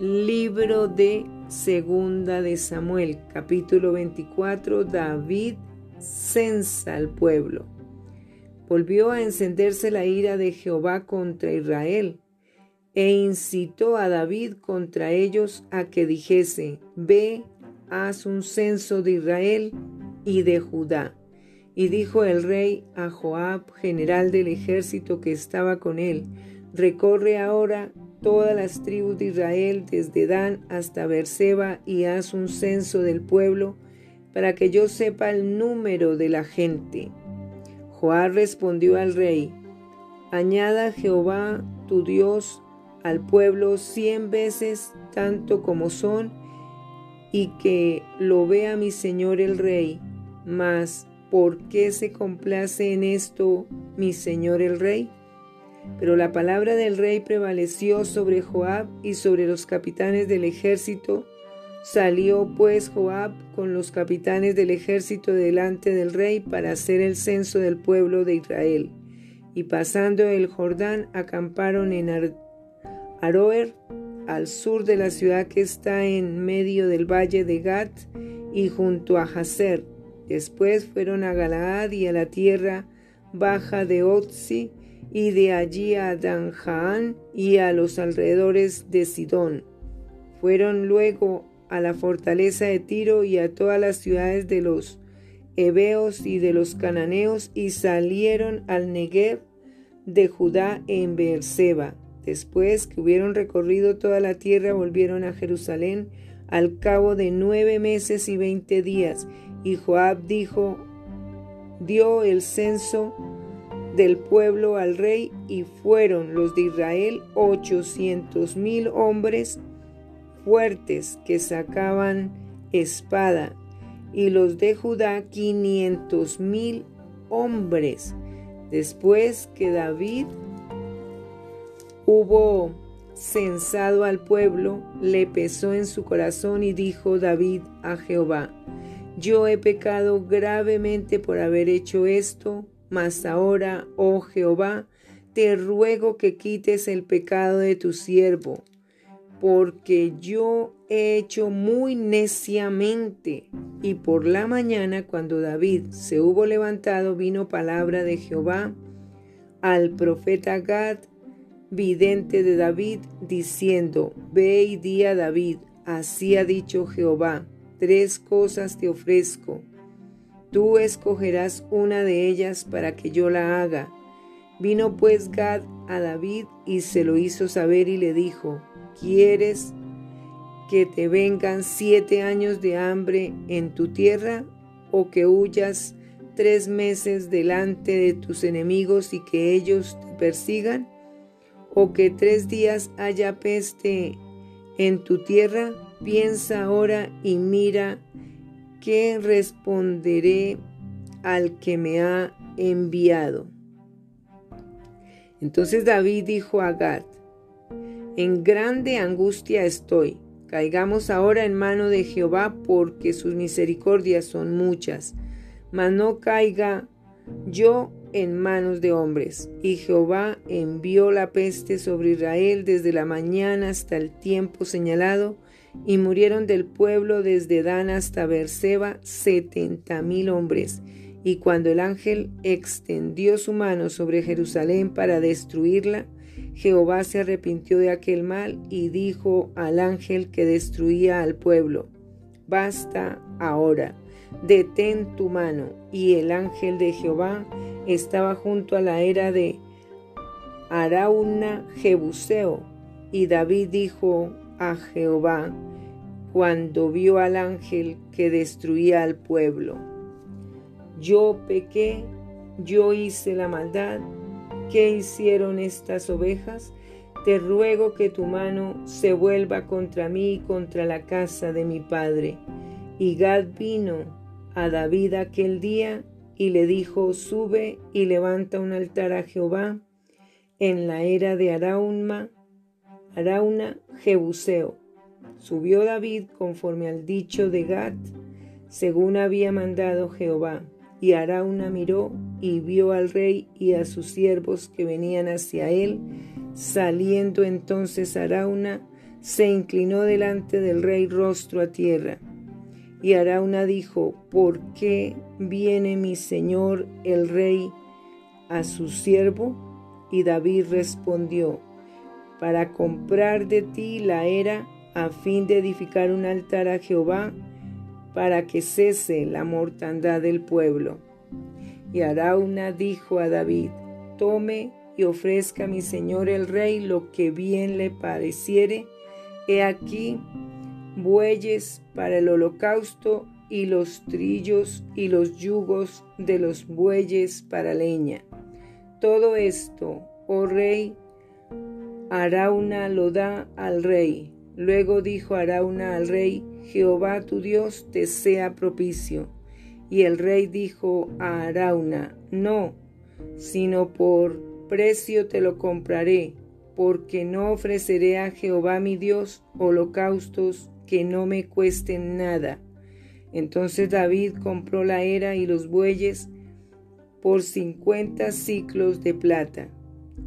Libro de Segunda de Samuel, capítulo 24. David censa al pueblo. Volvió a encenderse la ira de Jehová contra Israel e incitó a David contra ellos a que dijese, Ve, haz un censo de Israel y de Judá. Y dijo el rey a Joab, general del ejército que estaba con él, Recorre ahora todas las tribus de Israel desde Dan hasta Berseba y haz un censo del pueblo para que yo sepa el número de la gente. Joab respondió al rey, añada Jehová tu Dios al pueblo cien veces tanto como son, y que lo vea mi señor el rey. Mas, ¿por qué se complace en esto mi señor el rey? Pero la palabra del rey prevaleció sobre Joab y sobre los capitanes del ejército. Salió pues Joab con los capitanes del ejército delante del rey para hacer el censo del pueblo de Israel. Y pasando el Jordán acamparon en Aroer, al sur de la ciudad que está en medio del valle de Gat y junto a Hazer. Después fueron a Galaad y a la tierra baja de Otzi y de allí a Danjaan y a los alrededores de Sidón. Fueron luego a la fortaleza de Tiro y a todas las ciudades de los Hebeos y de los Cananeos y salieron al Negev de Judá en Beerseba. Después que hubieron recorrido toda la tierra, volvieron a Jerusalén al cabo de nueve meses y veinte días. Y Joab dijo, dio el censo del pueblo al rey y fueron los de Israel ochocientos mil hombres fuertes que sacaban espada y los de Judá quinientos mil hombres. Después que David hubo censado al pueblo, le pesó en su corazón y dijo David a Jehová, yo he pecado gravemente por haber hecho esto mas ahora, oh Jehová, te ruego que quites el pecado de tu siervo, porque yo he hecho muy neciamente. Y por la mañana, cuando David se hubo levantado, vino palabra de Jehová al profeta Gad, vidente de David, diciendo, Ve y di a David, así ha dicho Jehová, tres cosas te ofrezco Tú escogerás una de ellas para que yo la haga. Vino pues Gad a David y se lo hizo saber y le dijo, ¿quieres que te vengan siete años de hambre en tu tierra o que huyas tres meses delante de tus enemigos y que ellos te persigan? ¿O que tres días haya peste en tu tierra? Piensa ahora y mira ¿qué responderé al que me ha enviado? Entonces David dijo a Gad, en grande angustia estoy, caigamos ahora en mano de Jehová porque sus misericordias son muchas, mas no caiga yo en manos de hombres. Y Jehová envió la peste sobre Israel desde la mañana hasta el tiempo señalado, y murieron del pueblo desde Dan hasta Berseba setenta mil hombres. Y cuando el ángel extendió su mano sobre Jerusalén para destruirla, Jehová se arrepintió de aquel mal y dijo al ángel que destruía al pueblo, Basta ahora, detén tu mano. Y el ángel de Jehová estaba junto a la era de Arauna Jebuseo. Y David dijo a Jehová cuando vio al ángel que destruía al pueblo. Yo pequé, yo hice la maldad. ¿Qué hicieron estas ovejas? Te ruego que tu mano se vuelva contra mí y contra la casa de mi padre. Y Gad vino a David aquel día y le dijo, sube y levanta un altar a Jehová en la era de Arauna, Arauna Jebuseo. Subió David conforme al dicho de Gad, según había mandado Jehová. Y Arauna miró y vio al rey y a sus siervos que venían hacia él. Saliendo entonces Arauna, se inclinó delante del rey rostro a tierra. Y Arauna dijo, ¿por qué viene mi señor el rey a su siervo? Y David respondió, para comprar de ti la era a fin de edificar un altar a Jehová, para que cese la mortandad del pueblo. Y Arauna dijo a David, tome y ofrezca a mi señor el rey lo que bien le pareciere. He aquí bueyes para el holocausto y los trillos y los yugos de los bueyes para leña. Todo esto, oh rey, Arauna lo da al rey. Luego dijo Arauna al rey, Jehová tu Dios te sea propicio. Y el rey dijo a Arauna, no, sino por precio te lo compraré, porque no ofreceré a Jehová mi Dios holocaustos que no me cuesten nada. Entonces David compró la era y los bueyes por cincuenta ciclos de plata,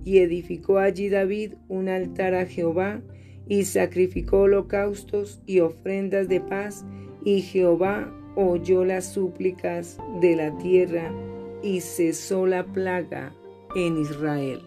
y edificó allí David un altar a Jehová, y sacrificó holocaustos y ofrendas de paz, y Jehová oyó las súplicas de la tierra, y cesó la plaga en Israel.